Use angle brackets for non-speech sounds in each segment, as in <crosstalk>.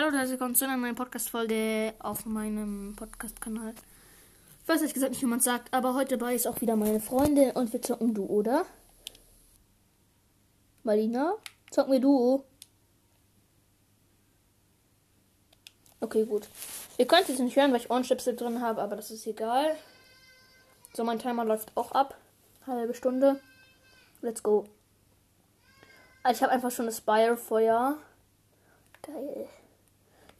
Hallo, da willkommen zu einer neuen Podcast-Folge auf meinem Podcast-Kanal. Ich weiß ehrlich gesagt nicht, wie man sagt, aber heute dabei ist auch wieder meine Freundin und wir zocken Duo, oder? Marina, zocken wir Duo. Okay, gut. Ihr könnt es nicht hören, weil ich Ohrenstöpsel drin habe, aber das ist egal. So, mein Timer läuft auch ab. Halbe Stunde. Let's go. Also ich habe einfach schon das Spire-Feuer. Geil.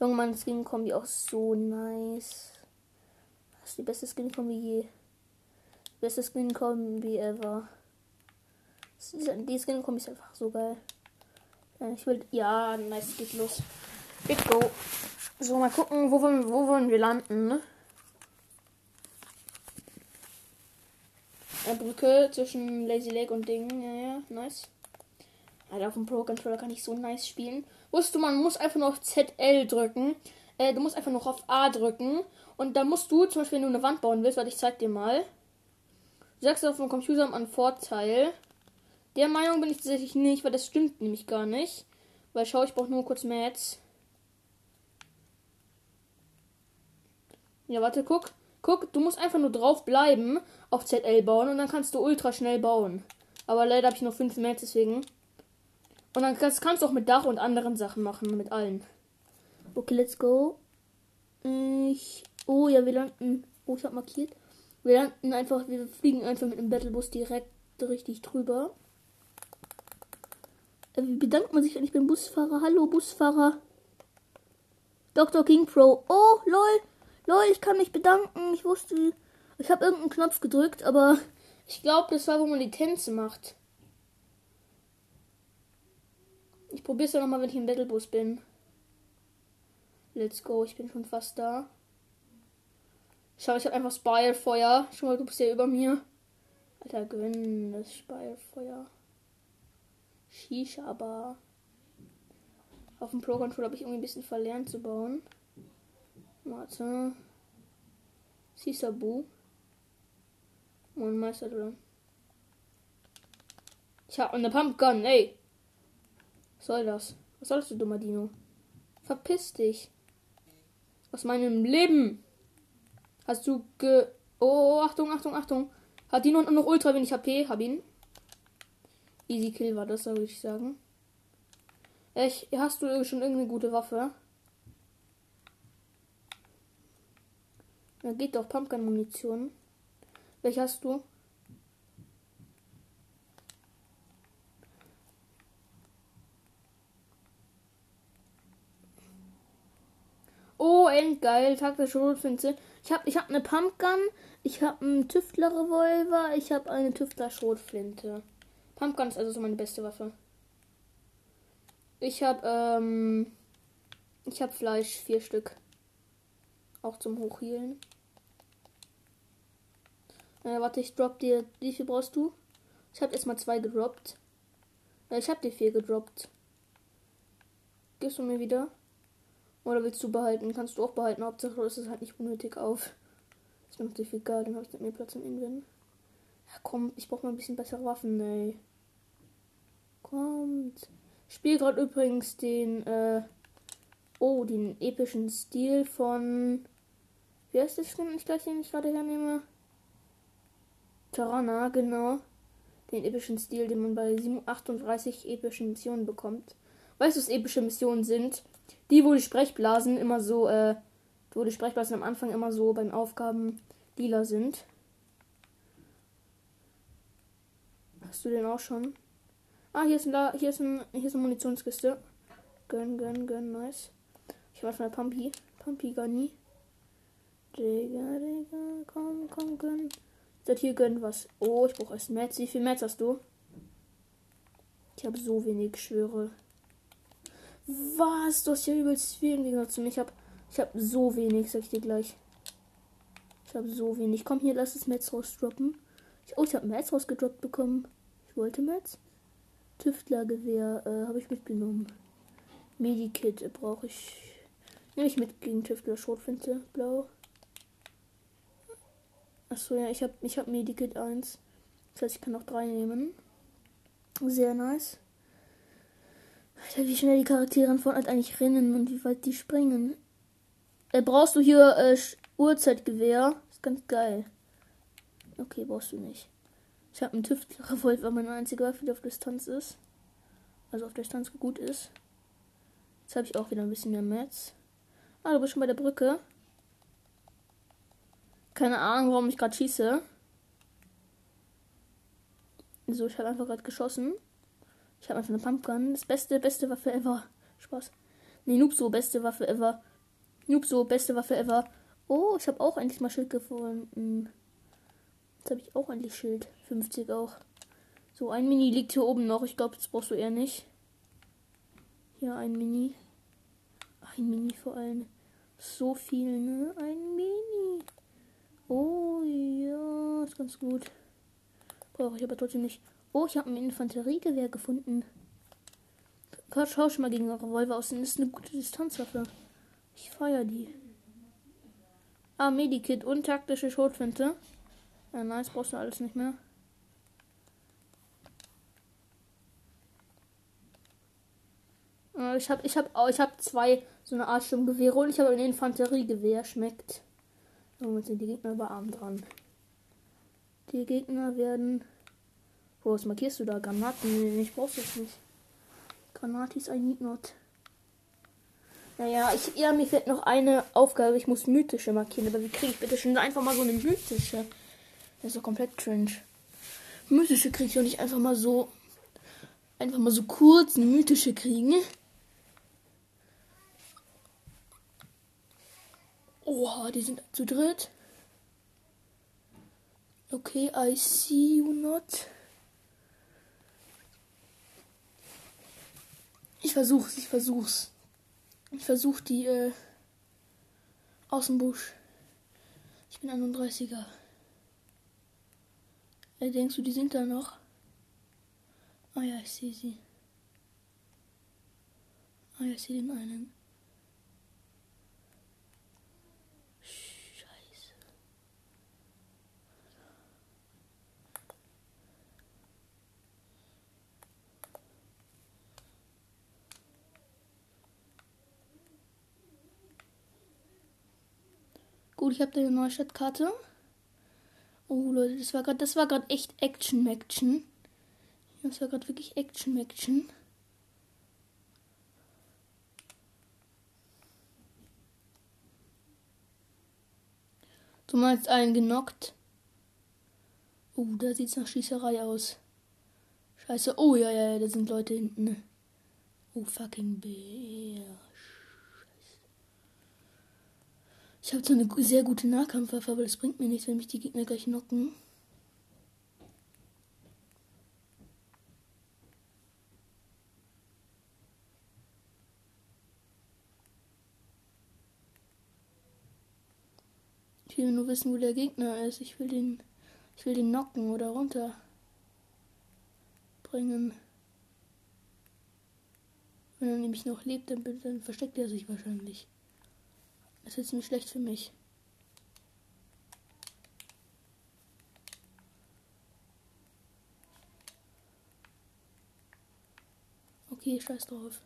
Junge, meine Skin-Kombi auch so nice. Das ist die beste Skin-Kombi je. Beste Skin-Kombi ever. Die Skin-Kombi ist einfach so geil. Ich will. Ja, nice, geht los. Big go. So, mal gucken, wo wollen, wo wollen wir landen, ne? Eine Brücke zwischen Lazy Lake und Ding. Ja, ja, nice. Alter, auf dem Pro Controller kann ich so nice spielen. Wusstest du, man muss einfach nur auf ZL drücken. Äh, du musst einfach noch auf A drücken. Und dann musst du, zum Beispiel, wenn du eine Wand bauen willst, weil ich zeig dir mal. Du sagst auf dem Computer einen Vorteil. Der Meinung bin ich tatsächlich nicht, weil das stimmt nämlich gar nicht. Weil schau, ich brauche nur kurz Mats. Ja, warte, guck. Guck, du musst einfach nur drauf bleiben, auf ZL bauen und dann kannst du ultra schnell bauen. Aber leider habe ich noch 5 Mats, deswegen. Und dann kannst, du auch mit Dach und anderen Sachen machen, mit allen. Okay, let's go. Ich. Oh ja, wir landen. Oh, ich hab markiert. Wir landen einfach, wir fliegen einfach mit dem Battlebus direkt richtig drüber. Äh, wie bedankt man sich eigentlich beim Busfahrer? Hallo, Busfahrer. Dr. King Pro. Oh, lol. Lol, ich kann mich bedanken. Ich wusste. Ich habe irgendeinen Knopf gedrückt, aber ich glaube, das war, wo man die Tänze macht. Ich probiere es ja nochmal, wenn ich im Battlebus bin. Let's go, ich bin schon fast da. Schau, ich habe einfach Spirefeuer. Schau mal, du bist ja über mir. Alter, gönn das Spirefeuer. Shisha Bar. Auf dem Pro Controller habe ich irgendwie ein bisschen verlernt zu bauen. Warte. Sisabu. Und Meister drin. Ich habe eine Pumpgun, ey. Was soll das? Was sollst du, dummer Dino? Verpiss dich. Aus meinem Leben. Hast du ge. Oh, Achtung, Achtung, Achtung. Hat Dino noch ultra wenig HP? Hab ihn. Easy Kill war das, würde ich sagen. Echt, hast du schon irgendeine gute Waffe? Da geht doch Pumpgun-Munition. Welche hast du? Oh, endgeil. Tag der Schrotflinte. Ich habe ich hab eine Pumpgun, ich habe einen Tüftler-Revolver, ich habe eine Tüftler-Schrotflinte. Pumpgun ist also so meine beste Waffe. Ich habe, ähm, ich habe Fleisch, vier Stück. Auch zum Hochhielen. Äh, warte, ich drop dir. Wie viel brauchst du? Ich habe erstmal zwei gedroppt. Äh, ich habe dir vier gedroppt. Gibst du mir wieder? Oder willst du behalten? Kannst du auch behalten. Hauptsache ist es halt nicht unnötig auf. Ist mir natürlich egal, dann habe ich mehr Platz im Inven. Ja, komm, ich brauche mal ein bisschen bessere Waffen, ey. Kommt. Ich gerade übrigens den, äh, oh, den epischen Stil von, wie heißt das denn, ich gleich, den ich gerade hernehme? Tarana, genau. Den epischen Stil, den man bei 38 epischen Missionen bekommt. Weißt du, was epische Missionen sind? Die, wo die Sprechblasen immer so, äh, wo die Sprechblasen am Anfang immer so beim Aufgaben lila sind. Hast du den auch schon? Ah, hier ist ein, hier ist ein, hier ist eine Munitionskiste. Gönn, gönn, gönn, nice. Ich mach mal Pumpy. Pumpy Gunny. Digga, Digga, komm, komm, gönn. Seid hier gönn was. Oh, ich brauche erst Metz. Wie viel Metz hast du? Ich habe so wenig, schwöre. Was? Du hast ja übelst viel Gegensatz zu mir. Ich habe ich hab so wenig, sag ich dir gleich. Ich habe so wenig. Komm hier, lass das Metz rausdroppen. Ich, oh, ich habe Metz rausgedroppt bekommen. Ich wollte Metz. Tüftlergewehr äh, habe ich mitgenommen. Medikit äh, brauche ich. Nehme ich mit gegen Tüftler Schrotflinte, blau. Achso, ja, ich habe ich hab Medikit 1. Das heißt, ich kann auch drei nehmen. Sehr nice. Alter, wie schnell die Charaktere in Fortnite eigentlich rennen und wie weit die springen. Äh, brauchst du hier äh, Uhrzeitgewehr? Ist ganz geil. Okay, brauchst du nicht. Ich habe einen Tüftler-Revolver, weil meine einzige Waffe, die auf Distanz ist. Also auf Distanz gut ist. Jetzt habe ich auch wieder ein bisschen mehr Metz. Ah, du bist schon bei der Brücke. Keine Ahnung, warum ich gerade schieße. So, ich habe einfach gerade geschossen. Ich habe einfach eine Pumpgun. Das beste, beste Waffe ever. Spaß. Nee, Noob so, beste Waffe ever. Noob so, beste Waffe ever. Oh, ich habe auch endlich mal Schild gefunden. Jetzt habe ich auch endlich Schild. 50 auch. So, ein Mini liegt hier oben noch. Ich glaube, das brauchst du eher nicht. Hier ein Mini. Ein Mini vor allem. So viel, ne? Ein Mini. Oh ja, ist ganz gut. Brauche ich aber trotzdem nicht. Oh, ich habe ein Infanteriegewehr gefunden. Schau schon mal gegen Revolver aus. Das ist eine gute Distanzwaffe. Ich feiere die. Ah, Medikit und taktische Schrotflinte. Ja, nice, brauchst du alles nicht mehr. Ich habe ich hab, ich hab zwei so eine Art Sturmgewehre und ich habe ein Infanteriegewehr. Schmeckt. Damit sind die Gegner aber arm dran. Die Gegner werden. Wo was markierst du da? Granaten? Ich brauch's jetzt nicht. Granatis I need not. Naja, ich, ja, mir fehlt noch eine Aufgabe. Ich muss mythische markieren. Aber wie kriege ich bitte schon einfach mal so eine mythische? Das ist doch komplett cringe. Mythische kriege ich auch nicht einfach mal so. Einfach mal so kurz eine mythische kriegen. Oha, die sind zu dritt. Okay, I see you not. Ich versuch's, ich versuch's. Ich versuch die äh, aus dem Busch. Ich bin 31er. Äh, denkst du, die sind da noch? Ah ja, ich sehe sie. Ah ja, ich sehe den einen. Gut, ich habe eine neue Stadtkarte. Oh Leute, das war gerade, das war gerade echt Action Action. Das war gerade wirklich Action Action. Du meinst einen genockt? Oh, da sieht's nach Schießerei aus. Scheiße. Oh ja, ja, ja, da sind Leute hinten. Oh fucking Bär. Ich habe so eine sehr gute Nahkampfwaffe, aber das bringt mir nichts, wenn mich die Gegner gleich knocken. Ich will nur wissen, wo der Gegner ist. Ich will den, ich will den knocken oder runter bringen. Wenn er nämlich noch lebt, dann, dann versteckt er sich wahrscheinlich. Das ist ziemlich schlecht für mich. Okay, scheiß drauf.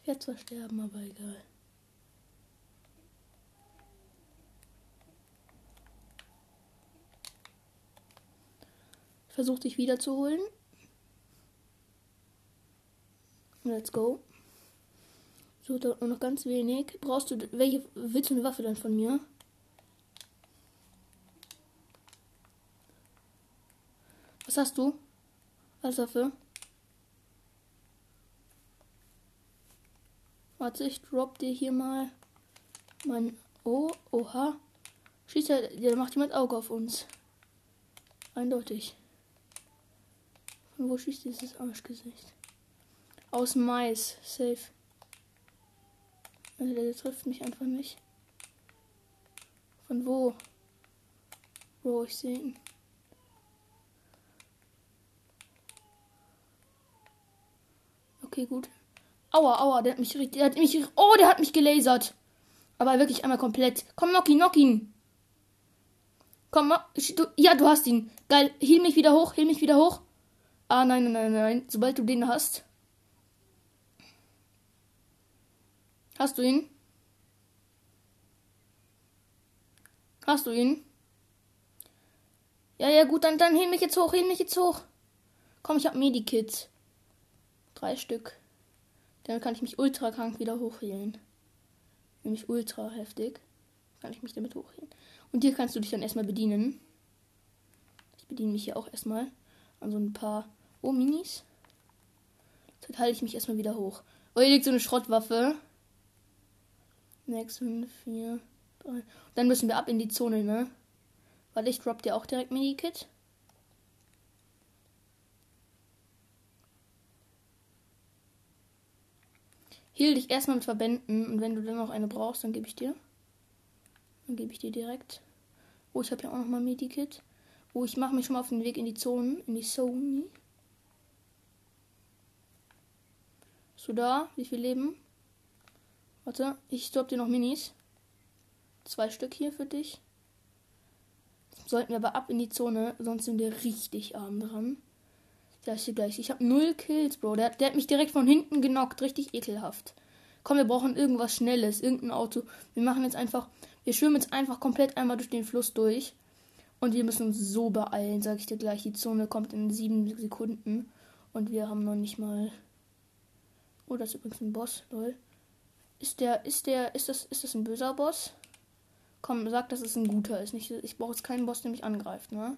Ich werde zwar sterben, aber egal. Versuch dich wiederzuholen. Let's go. So, da noch ganz wenig. Brauchst du. Welche. Willst du eine Waffe dann von mir? Was hast du? Als Waffe? Warte, ich drop dir hier mal mein. Oh, oha. Schießt er. Der macht jemand Auge auf uns. Eindeutig. Von wo schießt dieses Arschgesicht? Aus Mais. Safe. Also der trifft mich einfach nicht. Von wo? Wo ich sehe ihn. Okay, gut. Aua, aua, der hat mich richtig. Der hat mich. Oh, der hat mich gelasert. Aber wirklich einmal komplett. Komm, knock ihn, knock ihn. Komm, du, ja, du hast ihn. Geil. Heal mich wieder hoch, heal mich wieder hoch. Ah, nein, nein, nein, nein. Sobald du den hast. Hast du ihn? Hast du ihn? Ja, ja, gut, dann, dann hin mich jetzt hoch, hin mich jetzt hoch. Komm, ich hab Medikits. Drei Stück. Dann kann ich mich ultra krank wieder hochheilen. Nämlich ultra heftig. Kann ich mich damit hochheilen. Und hier kannst du dich dann erstmal bedienen. Ich bediene mich hier auch erstmal an so ein paar Oh, Minis. Jetzt halte ich mich erstmal wieder hoch. Oh, hier liegt so eine Schrottwaffe. 6, 5, 4, 3. Dann müssen wir ab in die Zone, ne? Weil ich drop dir auch direkt Medikit. Heal dich erstmal mit Verbänden und wenn du dann noch eine brauchst, dann gebe ich dir. Dann gebe ich dir direkt. Oh, ich habe ja auch noch mal Medikit. Oh, ich mache mich schon mal auf den Weg in die Zone, in die. Bist du da? Wie viel Leben? Warte, ich stopp dir noch Minis. Zwei Stück hier für dich. Sollten wir aber ab in die Zone, sonst sind wir richtig arm dran. Ja, ich gleich. Ich habe null Kills, Bro. Der, der hat mich direkt von hinten genockt. Richtig ekelhaft. Komm, wir brauchen irgendwas Schnelles. Irgendein Auto. Wir machen jetzt einfach. Wir schwimmen jetzt einfach komplett einmal durch den Fluss durch. Und wir müssen uns so beeilen, sag ich dir gleich. Die Zone kommt in sieben Sekunden. Und wir haben noch nicht mal Oh, das ist übrigens ein Boss, lol. Ist der, ist der, ist das, ist das ein böser Boss? Komm, sag, dass es ein guter ist. Nicht, ich brauche jetzt keinen Boss, der mich angreift, ne?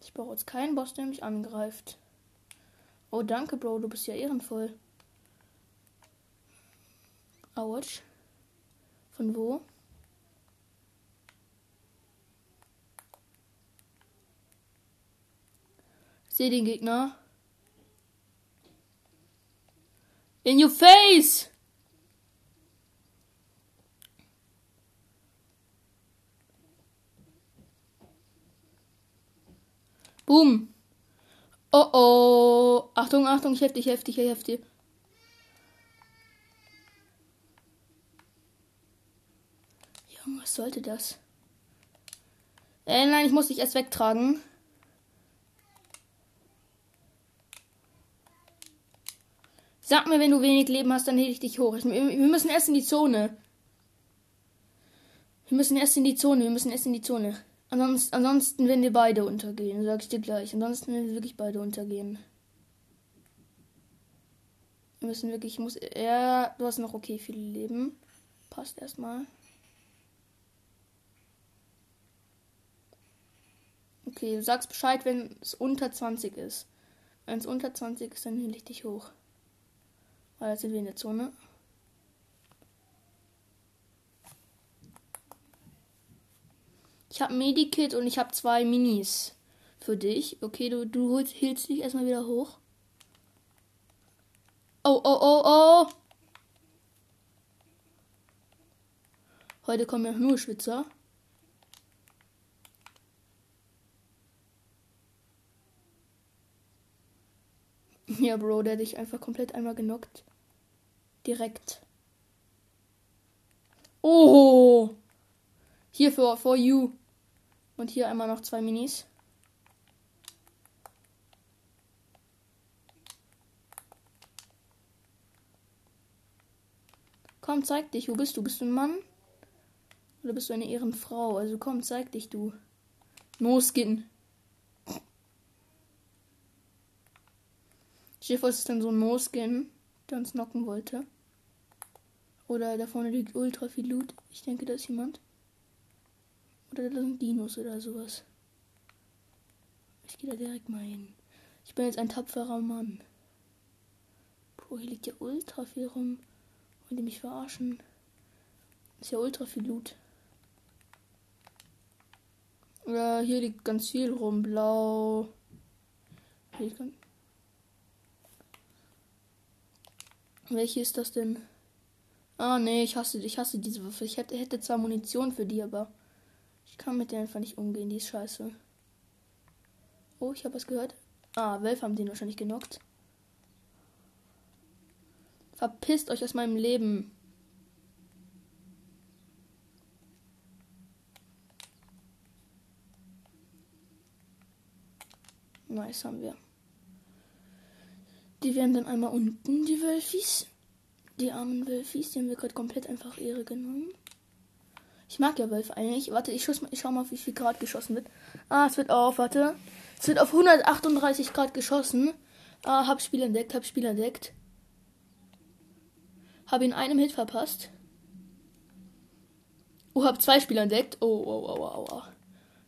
Ich brauche jetzt keinen Boss, der mich angreift. Oh, danke, Bro, du bist ja ehrenvoll. Autsch. Von wo? Sehe den Gegner. In your face! Boom. Oh oh. Achtung, Achtung, ich dich, helfe dir. Junge, was sollte das? Äh, nein, ich muss dich erst wegtragen. Sag mir, wenn du wenig Leben hast, dann hebe ich dich hoch. Wir müssen erst in die Zone. Wir müssen erst in die Zone. Wir müssen erst in die Zone. Ansonsten, ansonsten werden wir beide untergehen, sag ich dir gleich. Ansonsten werden wir wirklich beide untergehen. Wir müssen wirklich, ich muss, ja, du hast noch okay viel Leben. Passt erstmal. Okay, du sagst Bescheid, wenn es unter 20 ist. Wenn es unter 20 ist, dann hebe ich dich hoch. Weil jetzt sind wir in der Zone. Ich habe Medikit und ich habe zwei Minis für dich. Okay, du, du hilfst dich erstmal wieder hoch. Oh, oh, oh, oh. Heute kommen ja nur Schwitzer. Ja, Bro, der hat dich einfach komplett einmal genockt. Direkt. Oh! Hier für for you. Und hier einmal noch zwei Minis. Komm, zeig dich. Wo bist du? Bist du ein Mann? Oder bist du eine Ehrenfrau? Also komm, zeig dich, du. No Skin. Schiffer ist dann so ein No-Skin, der uns knocken wollte. Oder da vorne liegt ultra viel Loot. Ich denke, da ist jemand. Oder da sind Dinos oder sowas. Ich gehe da direkt mal hin. Ich bin jetzt ein tapferer Mann. Boah, hier liegt ja ultra viel rum. Wollen die mich verarschen? Ist ja ultra viel Loot. Ja, hier liegt ganz viel rum. Blau. Hier liegt ganz Welche ist das denn? Ah, nee, ich hasse, ich hasse diese Waffe. Ich hätte, hätte zwar Munition für die, aber ich kann mit der einfach nicht umgehen. Die ist scheiße. Oh, ich habe was gehört. Ah, Wölfe haben den wahrscheinlich genockt. Verpisst euch aus meinem Leben. Nice haben wir. Die werden dann einmal unten, die Wölfis. Die armen Wölfis, die haben wir gerade komplett einfach Ehre genommen. Ich mag ja Wölfe eigentlich. Warte, ich, schuss, ich schau mal, wie viel Grad geschossen wird. Ah, es wird auf, warte. Es wird auf 138 Grad geschossen. Ah, hab Spiel entdeckt, hab Spiel entdeckt. Hab ihn einem Hit verpasst. Oh, hab zwei Spieler entdeckt. Oh, oh, oh, oh, oh.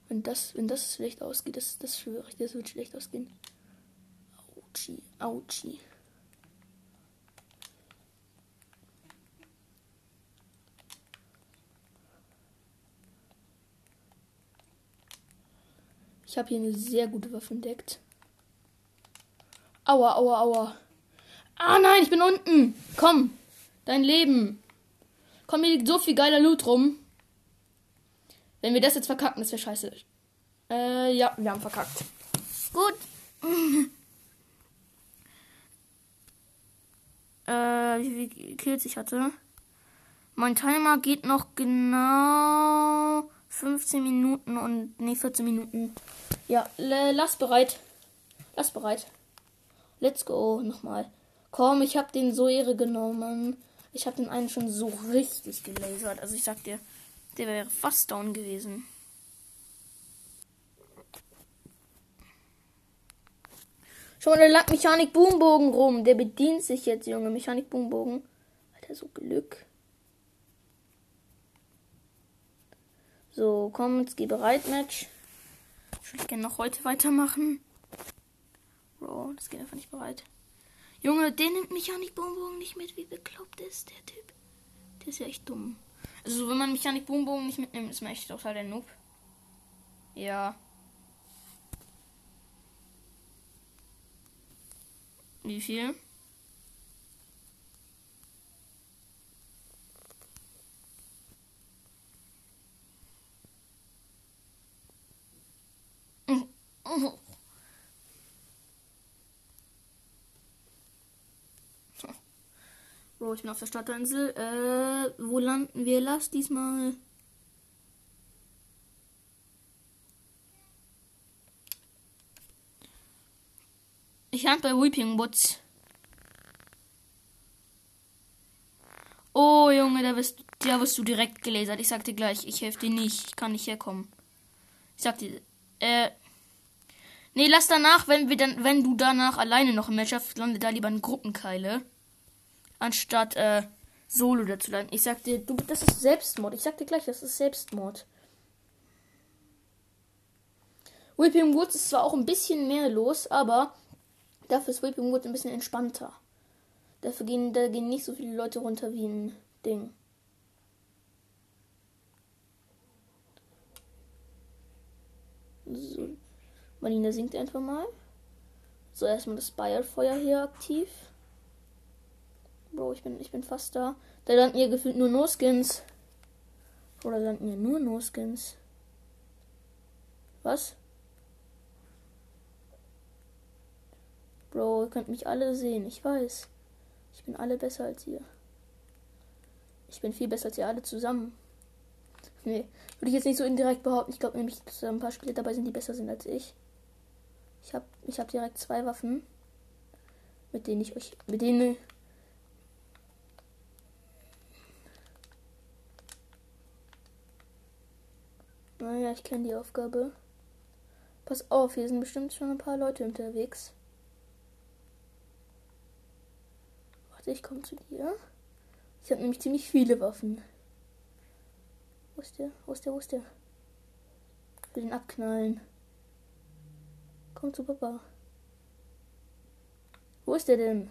Wenn das, wenn das schlecht ausgeht, das, das schwöre ich, das wird schlecht ausgehen. Autschi, Autschi. Ich habe hier eine sehr gute Waffe entdeckt. Aua, aua, aua. Ah nein, ich bin unten. Komm, dein Leben. Komm, hier liegt so viel geiler Loot rum. Wenn wir das jetzt verkacken, das wäre scheiße. Äh, ja, wir haben verkackt. Gut. <laughs> äh, wie viel Kills ich hatte. Mein Timer geht noch genau 15 Minuten und nee, 14 Minuten. Ja, lass bereit. Lass bereit. Let's go. Nochmal. Komm, ich hab den so Ehre genommen. Ich hab den einen schon so richtig gelasert. Also ich sag dir, der wäre fast down gewesen. Schon mal der lag Mechanik Boombogen rum. Der bedient sich jetzt, Junge. Mechanik Boombogen. Hat er so Glück. So, komm, jetzt geh bereit, Match. Ich würde gerne noch heute weitermachen. Bro, das geht einfach nicht bereit. Junge, der nimmt Mechanik-Bonbon nicht mit. Wie bekloppt ist der Typ? Der ist ja echt dumm. Also, wenn man Mechanik-Bonbon nicht mitnimmt, ist man echt total der Noob. Ja. Wie viel? Bro, ich bin auf der Starterinsel. Äh, wo landen wir? Lass diesmal. Ich lande bei Weeping Woods. Oh, Junge, da wirst, da wirst du direkt gelasert. Ich sag dir gleich, ich helfe dir nicht. Ich kann nicht herkommen. Ich sag dir, äh, Nee, lass danach, wenn wir dann, wenn du danach alleine noch im Match hast, lande da lieber in Gruppenkeile. Anstatt äh, Solo dazu landen. Ich sag dir, du, das ist Selbstmord. Ich sag dir gleich, das ist Selbstmord. Whipping Woods ist zwar auch ein bisschen mehr los, aber dafür ist Whipping Woods ein bisschen entspannter. Dafür gehen, da gehen nicht so viele Leute runter wie ein Ding. So. Marina singt einfach mal. So, erstmal das Bayerfeuer hier aktiv. Bro, ich bin, ich bin fast da. Da landen hier gefühlt nur No-Skins. Oder landen hier nur No-Skins. Was? Bro, ihr könnt mich alle sehen. Ich weiß. Ich bin alle besser als ihr. Ich bin viel besser als ihr alle zusammen. Nee, würde ich jetzt nicht so indirekt behaupten. Ich glaube nämlich, dass ein paar Spiele dabei sind, die besser sind als ich. Ich habe ich hab direkt zwei Waffen, mit denen ich euch, mit denen Naja, ich kenne die Aufgabe. Pass auf, hier sind bestimmt schon ein paar Leute unterwegs. Warte, ich komme zu dir. Ich habe nämlich ziemlich viele Waffen. Wo ist der? Wo ist der? Wo ist der? Ich will den abknallen. Komm zu Papa. Wo ist der denn?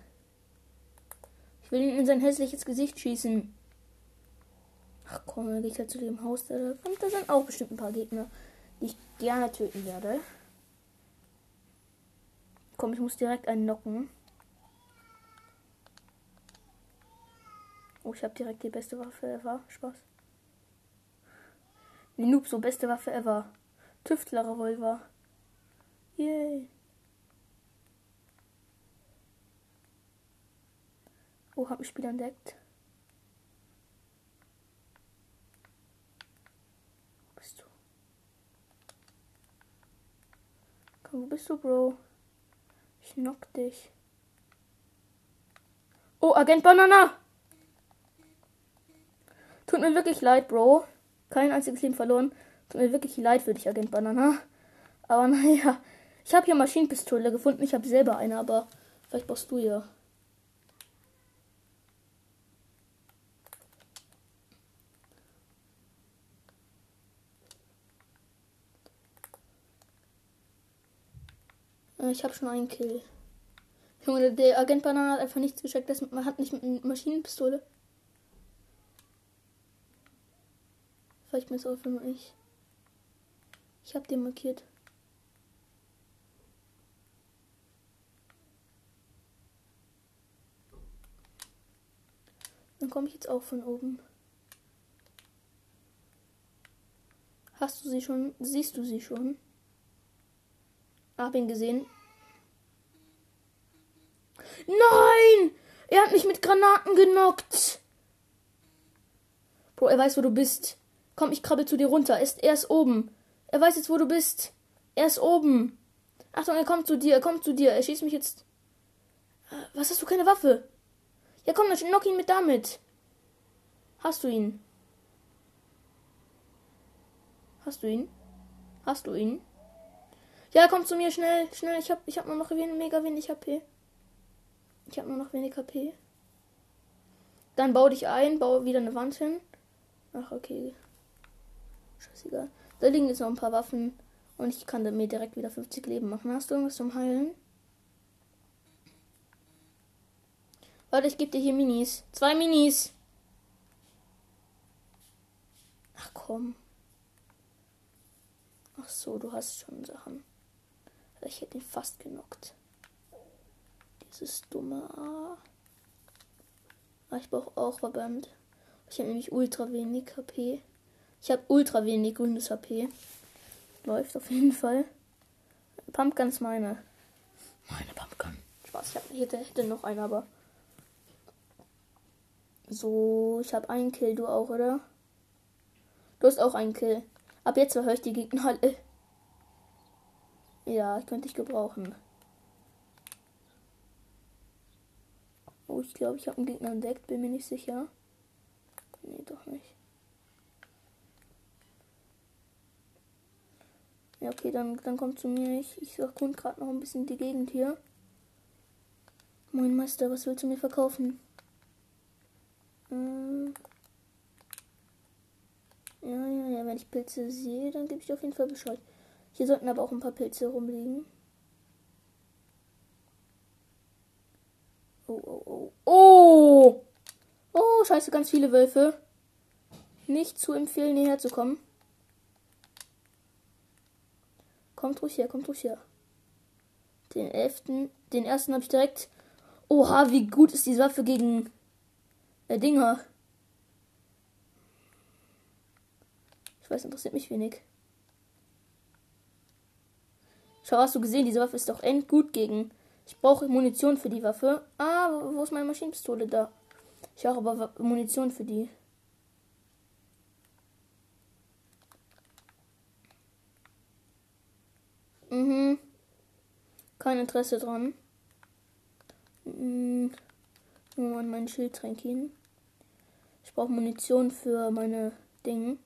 Ich will ihn in sein hässliches Gesicht schießen. Ach komm, dann gehe ich halt zu dem Haus. Da, und da sind auch bestimmt ein paar Gegner, die ich gerne töten werde. Komm, ich muss direkt einen knocken. Oh, ich habe direkt die beste Waffe ever. Spaß. Die Noob, so beste Waffe ever. Tüftler-Revolver. Yay. Oh, hab ein Spiel entdeckt. Wo bist du, Bro? Ich knock dich. Oh, Agent Banana! Tut mir wirklich leid, Bro. Kein einziges Leben verloren. Tut mir wirklich leid für dich, Agent Banana. Aber <laughs> naja, ich habe hier Maschinenpistole gefunden. Ich habe selber eine, aber vielleicht brauchst du ja. Ich habe schon einen Kill. Junge, der Agent Banana hat einfach nichts gescheckt. Das, man hat nicht mit einer Maschinenpistole. Vielleicht mir es auch nur ich. Ich habe den markiert. Dann komme ich jetzt auch von oben. Hast du sie schon? Siehst du sie schon? Hab ihn gesehen. Nein! Er hat mich mit Granaten genockt. Bro, er weiß, wo du bist. Komm, ich krabbel zu dir runter. Er ist, er ist oben. Er weiß jetzt, wo du bist. Er ist oben. Achtung, er kommt zu dir. Er kommt zu dir. Er schießt mich jetzt. Was hast du keine Waffe? Ja, komm, dann knock ihn mit damit. Hast du ihn? Hast du ihn? Hast du ihn? Ja, komm zu mir schnell, schnell. Ich hab, ich hab nur noch mega wenig HP. Ich habe nur noch wenig HP. Dann bau dich ein, baue wieder eine Wand hin. Ach, okay. Scheißegal. Da liegen jetzt noch ein paar Waffen. Und ich kann mir direkt wieder 50 Leben machen. Hast du irgendwas zum Heilen? Warte, ich gebe dir hier Minis. Zwei Minis. Ach komm. Ach so, du hast schon Sachen. Ich hätte ihn fast genockt. Dieses dumme A. Ah, ich brauche auch Verband. Ich habe nämlich ultra wenig HP. Ich habe ultra wenig grünes HP. Läuft auf jeden Fall. Pumpgun ist meine. Meine Pumpgun. Spaß, ich hab, hätte, hätte noch einen, aber. So, ich habe einen Kill, du auch, oder? Du hast auch einen Kill. Ab jetzt höre ich die Gegner alle. Ja, ich könnte dich gebrauchen. Oh, ich glaube, ich habe einen Gegner entdeckt, bin mir nicht sicher. Nee, doch nicht. Ja, okay, dann, dann kommt zu mir. Ich, ich erkunde gerade noch ein bisschen die Gegend hier. Moin Meister, was willst du mir verkaufen? Ähm ja, ja, ja, wenn ich Pilze sehe, dann gebe ich auf jeden Fall Bescheid. Hier sollten aber auch ein paar Pilze rumliegen. Oh, oh, oh. Oh! Oh, scheiße, ganz viele Wölfe. Nicht zu empfehlen, hierher zu kommen. Kommt ruhig her, kommt ruhig her. Den elften, den ersten habe ich direkt. Oha, wie gut ist diese Waffe gegen äh, Dinger. Ich weiß, interessiert mich wenig. Schau, hast du gesehen, diese Waffe ist doch endgut gegen ich brauche Munition für die Waffe. Ah, wo ist meine Maschinenpistole? Da. Ich brauche aber Munition für die. Mhm. Kein Interesse dran. Mhm. Nur an mein Schild tränken. Ich brauche Munition für meine Dinge.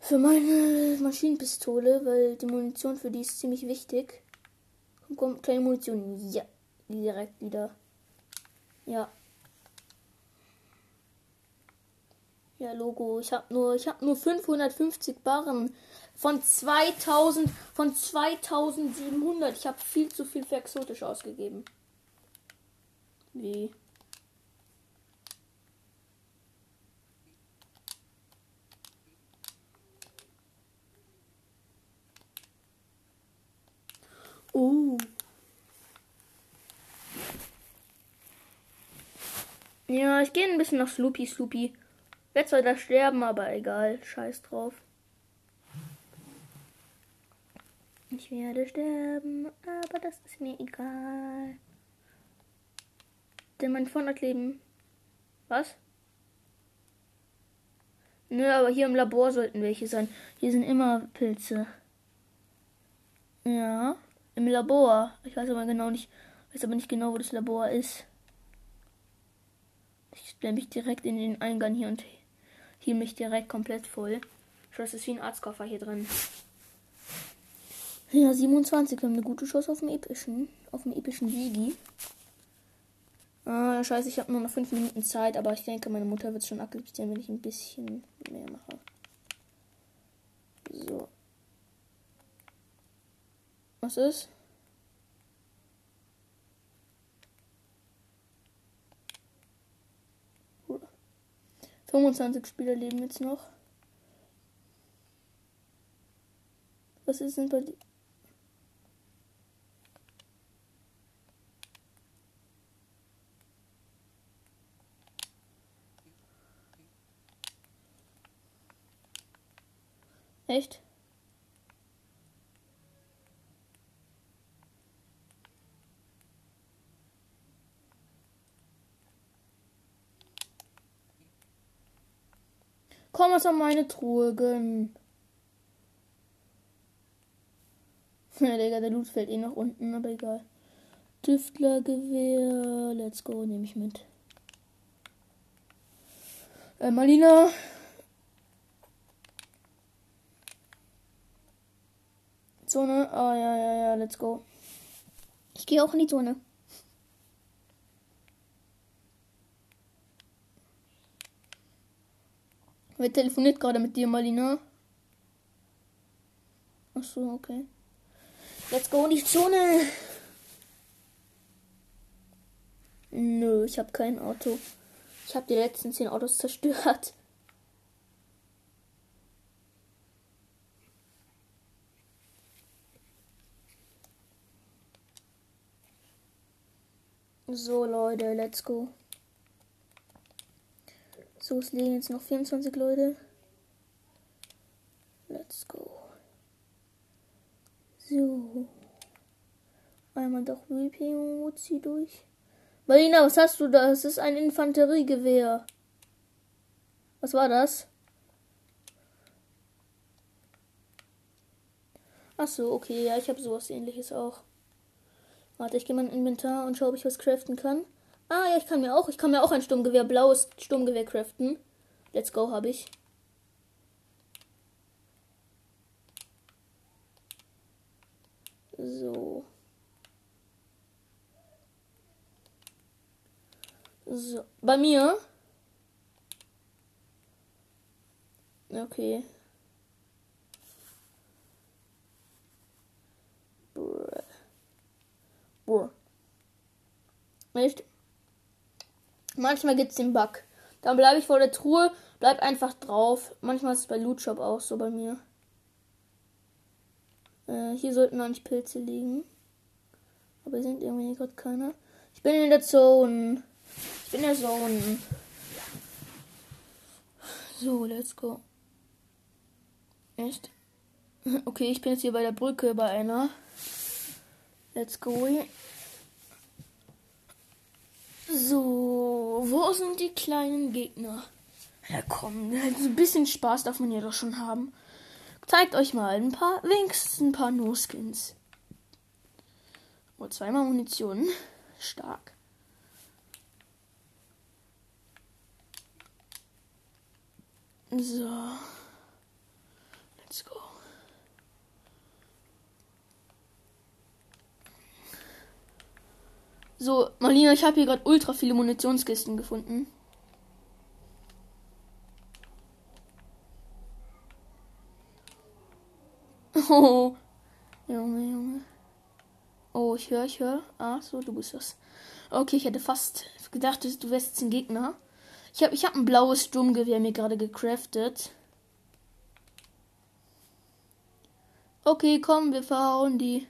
Für meine Maschinenpistole, weil die Munition für die ist ziemlich wichtig. Komm, kleine Munition. Ja. Direkt wieder. Ja. Ja, Logo. Ich habe nur, ich habe nur 550 Barren von 2000, von 2700. Ich habe viel zu viel für exotisch ausgegeben. Wie? Oh. Ja, ich gehe ein bisschen nach Sloopy Sloopy. Werde zwar da sterben, aber egal. Scheiß drauf. Ich werde sterben, aber das ist mir egal. Denn mein Freund hat Leben. Was? Nö, aber hier im Labor sollten welche sein. Hier sind immer Pilze. Ja. Im Labor. Ich weiß aber genau nicht, weiß aber nicht genau, wo das Labor ist. Ich stelle mich direkt in den Eingang hier und hier mich direkt komplett voll. Das ist wie ein Arztkoffer hier drin. Ja, 27 haben eine gute Chance auf dem epischen. Auf dem epischen Sigi. Ah, scheiße, ich habe nur noch 5 Minuten Zeit, aber ich denke, meine Mutter wird schon akzeptieren, wenn ich ein bisschen mehr mache. So. Was ist? Cool. 25 Spieler leben jetzt noch. Was ist denn bei dir? Echt? Komm, was an meine Truhe gönnen. <laughs> Ja, Digga, der Loot fällt eh nach unten, aber egal. Tüftlergewehr, let's go, nehme ich mit. Äh, Malina, Zone. Ah, ja, ja, ja, let's go. Ich gehe auch in die Zone. Wer telefoniert gerade mit dir, Malina? Ach so, okay. Let's go in die Zone. Nö, ich habe kein Auto. Ich habe die letzten zehn Autos <laughs> zerstört. So, Leute, let's go. So, es liegen jetzt noch 24 Leute. Let's go. So. Einmal doch Reaping und Wutzi durch. Marina, was hast du da? Das ist ein Infanteriegewehr. Was war das? Ach so, okay, ja, ich habe sowas ähnliches auch. Warte, ich gehe mal in Inventar und schaue, ob ich was craften kann. Ah, ja, ich kann mir auch, ich kann mir auch ein Sturmgewehr, blaues Sturmgewehr craften. Let's go, habe ich. So. So. Bei mir. Okay. Boah. Echt? Manchmal gibt es den Bug. Dann bleibe ich vor der Truhe, bleib einfach drauf. Manchmal ist es bei Loot Shop auch so bei mir. Äh, hier sollten noch nicht Pilze liegen. Aber sind irgendwie gerade keine. Ich bin in der Zone. Ich bin in der Zone. So, let's go. Echt? <laughs> Okay, ich bin jetzt hier bei der Brücke bei einer. Let's go. So, wo sind die kleinen Gegner? Ja, komm, also ein bisschen Spaß darf man ja doch schon haben. Zeigt euch mal ein paar, wenigstens ein paar No-Skins. Oh, zweimal Munition. Stark. So. Let's go. So, Marlina, ich habe hier gerade ultra viele Munitionskisten gefunden. <laughs> Oh, Junge, Junge. Oh, ich höre, ich höre. Ah, so, du bist das. Okay, ich hätte fast gedacht, du wärst jetzt ein Gegner. Ich habe ich hab ein blaues Sturmgewehr mir gerade gecraftet. Okay, komm, wir verhauen die.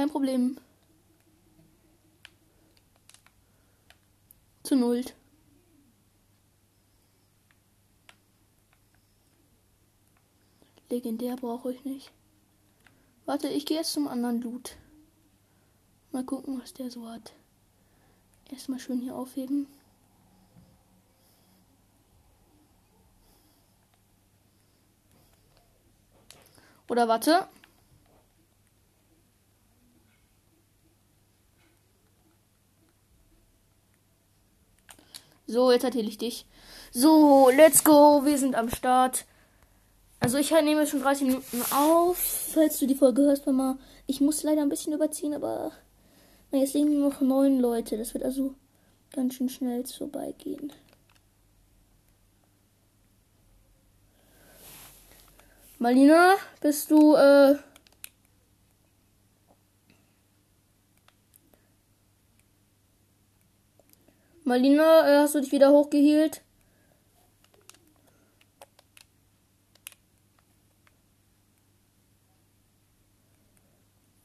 Kein Problem. Zu null. Legendär brauche ich nicht. Warte, ich gehe jetzt zum anderen Loot. Mal gucken, was der so hat. Erstmal schön hier aufheben. Oder warte. So, jetzt erzähle ich dich. So, let's go. Wir sind am Start. Also ich nehme schon 30 Minuten auf, falls du die Folge hörst, Mama. Ich muss leider ein bisschen überziehen, aber na, jetzt liegen nur noch neun Leute. Das wird also ganz schön schnell vorbeigehen. Malina, bist du äh, Malina, äh, hast du dich wieder hochgehielt?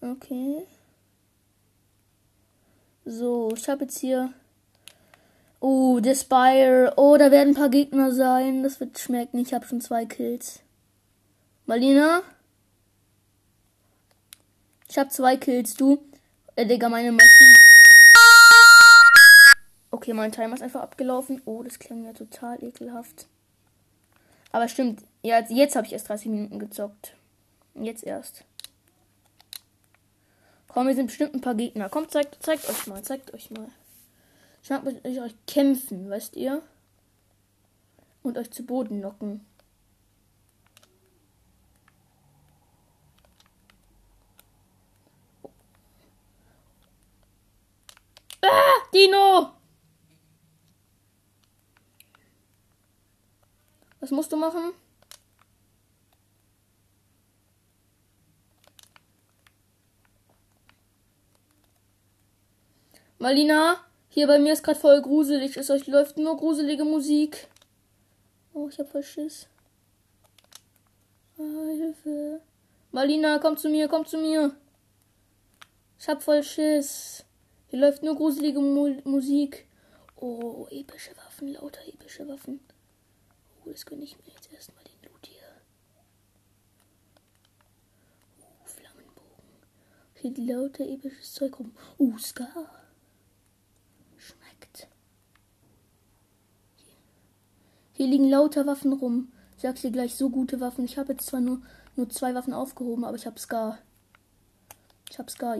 Okay. So, ich habe jetzt hier. Oh, der Spire. Oh, da werden ein paar Gegner sein. Das wird schmecken. Ich habe schon zwei Kills. Malina? Ich habe zwei Kills, du. Äh, Digga, meine Maschine. Okay, mein Timer ist einfach abgelaufen. Oh, das klang ja total ekelhaft. Aber stimmt. Ja, jetzt habe ich erst 30 Minuten gezockt. Jetzt erst. Komm, wir sind bestimmt ein paar Gegner. Kommt, zeigt, zeigt euch mal, zeigt euch mal. Ich mag mit euch kämpfen, weißt ihr? Und euch zu Boden locken. Ah, Dino! Was musst du machen? Malina, hier bei mir ist gerade voll gruselig. Es euch läuft nur gruselige Musik. Oh, ich hab voll Schiss. Ah, Hilfe. Malina, komm zu mir, komm zu mir. Ich hab voll Schiss. Hier läuft nur gruselige Mu Musik. Oh, epische Waffen, lauter epische Waffen. Oh, das gönne ich mir jetzt erstmal den Loot hier. Oh, Flammenbogen. Hier lauter episches Zeug rum. Oh, Scar. Hier liegen lauter Waffen rum. Ich sag's dir gleich, so gute Waffen. Ich habe jetzt zwar nur, nur zwei Waffen aufgehoben, aber ich hab Scar. Ich hab Scar.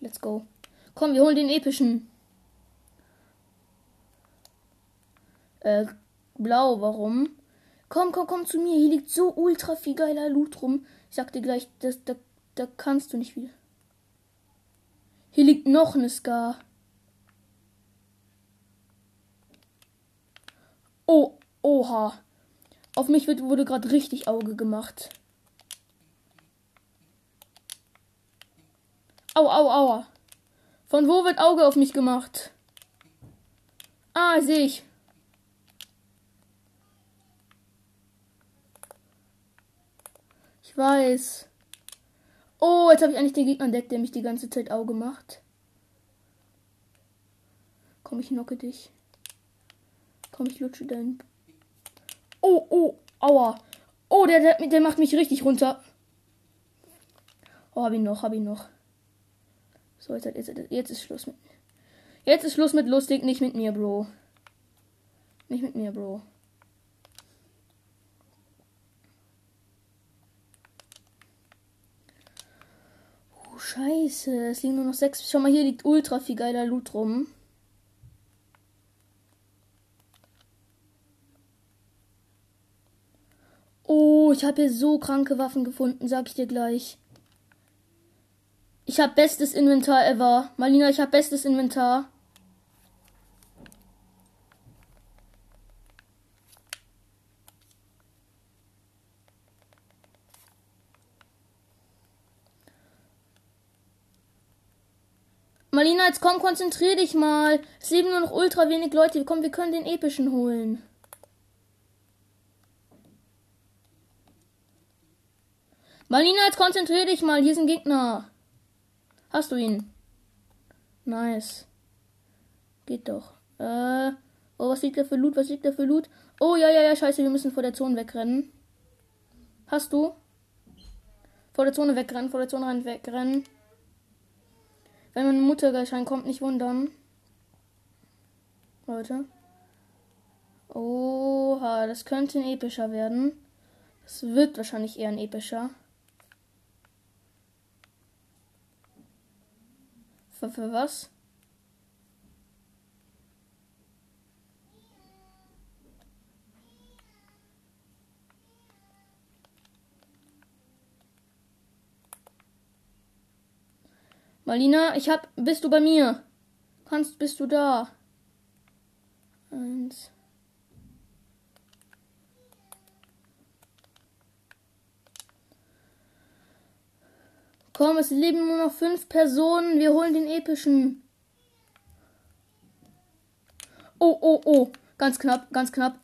Let's go. Komm, wir holen den epischen. Äh, blau, warum? Komm, komm, komm zu mir. Hier liegt so ultra viel geiler Loot rum. Ich sag dir gleich, das, da, da kannst du nicht wieder. Hier liegt noch eine Scar. Oh, oha. Auf mich wird, wurde gerade richtig Auge gemacht. Au, au, aua. Von wo wird Auge auf mich gemacht? Ah, sehe ich. Weiß. Oh, jetzt habe ich eigentlich den Gegner entdeckt, der mich die ganze Zeit Auge macht. Komm, ich knocke dich. Komm, ich lutsche deinen. Oh, oh, aua. Oh, der, der, der macht mich richtig runter. Oh, hab ihn noch, hab ihn noch. So, jetzt, jetzt, jetzt ist Schluss mit. Jetzt ist Schluss mit lustig, nicht mit mir, Bro. Nicht mit mir, Bro. Oh, scheiße. Es liegen nur noch sechs. Schau mal, hier liegt ultra viel geiler Loot rum. Oh, ich habe hier so kranke Waffen gefunden, sag ich dir gleich. Ich habe bestes Inventar ever. Malina, ich habe bestes Inventar. Malina, jetzt komm, konzentrier dich mal. Es leben nur noch ultra wenig Leute. Komm, wir können den epischen holen. Malina, jetzt konzentrier dich mal. Hier ist ein Gegner. Hast du ihn? Nice. Geht doch. Äh. Oh, was liegt da für Loot? Was liegt da für Loot? Oh, ja, ja, ja, scheiße. Wir müssen vor der Zone wegrennen. Hast du? Vor der Zone wegrennen, vor der Zone rein, wegrennen. Wenn meine Mutter gleich reinkommt, nicht wundern. Leute. Oha, das könnte ein epischer werden. Es wird wahrscheinlich eher ein epischer. Für, für was? Malina, ich hab. Bist du bei mir? Kannst, bist du da? Eins. Komm, es leben nur noch fünf Personen. Wir holen den epischen. Oh, oh, oh. Ganz knapp, ganz knapp.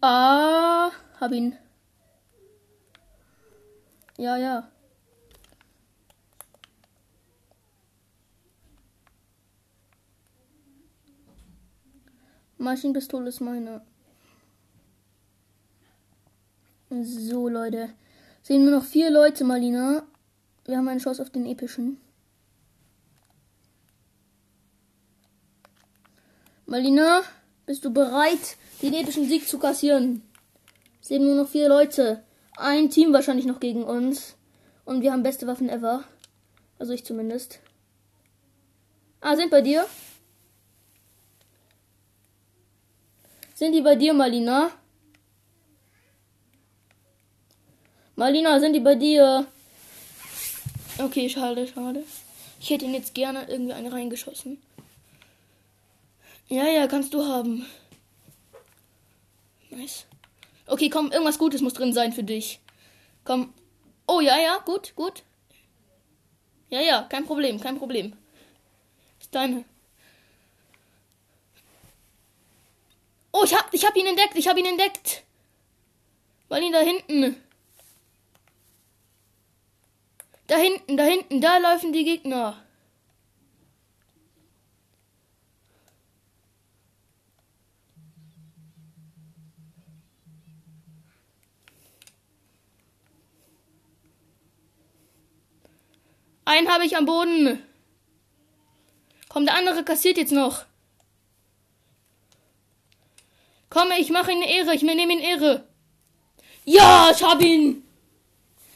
Ah, hab ihn. Ja, ja. Maschinenpistole ist meine. So, Leute. Sehen nur noch vier Leute, Malina. Wir haben eine Chance auf den epischen. Malina, bist du bereit, den epischen Sieg zu kassieren? Sehen nur noch vier Leute. Ein Team wahrscheinlich noch gegen uns. Und wir haben beste Waffen ever. Also ich zumindest. Ah, sind bei dir? Sind die bei dir, Malina? Malina, sind die bei dir? Okay, schade, schade. Ich hätte ihn jetzt gerne irgendwie eine reingeschossen. Ja, ja, kannst du haben. Nice. Okay, komm, irgendwas Gutes muss drin sein für dich. Komm. Oh, ja, ja, gut, gut. Ja, ja, kein Problem, kein Problem. Ist deine. Oh, ich hab, ich hab ihn entdeckt, ich hab ihn entdeckt. Weil ihn da hinten. Da hinten, da hinten, da laufen die Gegner. Einen habe ich am Boden. Komm, der andere kassiert jetzt noch. Komm, ich mache ihn Ehre. Ich nehme ihn Ehre. Ja, ich habe ihn.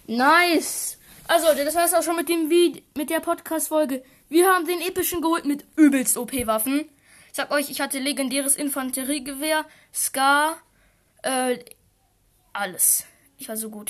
Nice. Also, das war es auch schon mit dem Video, mit der Podcast-Folge. Wir haben den epischen geholt mit übelst OP-Waffen. Ich sag euch, ich hatte legendäres Infanteriegewehr, Scar, äh, alles. Ich war so gut.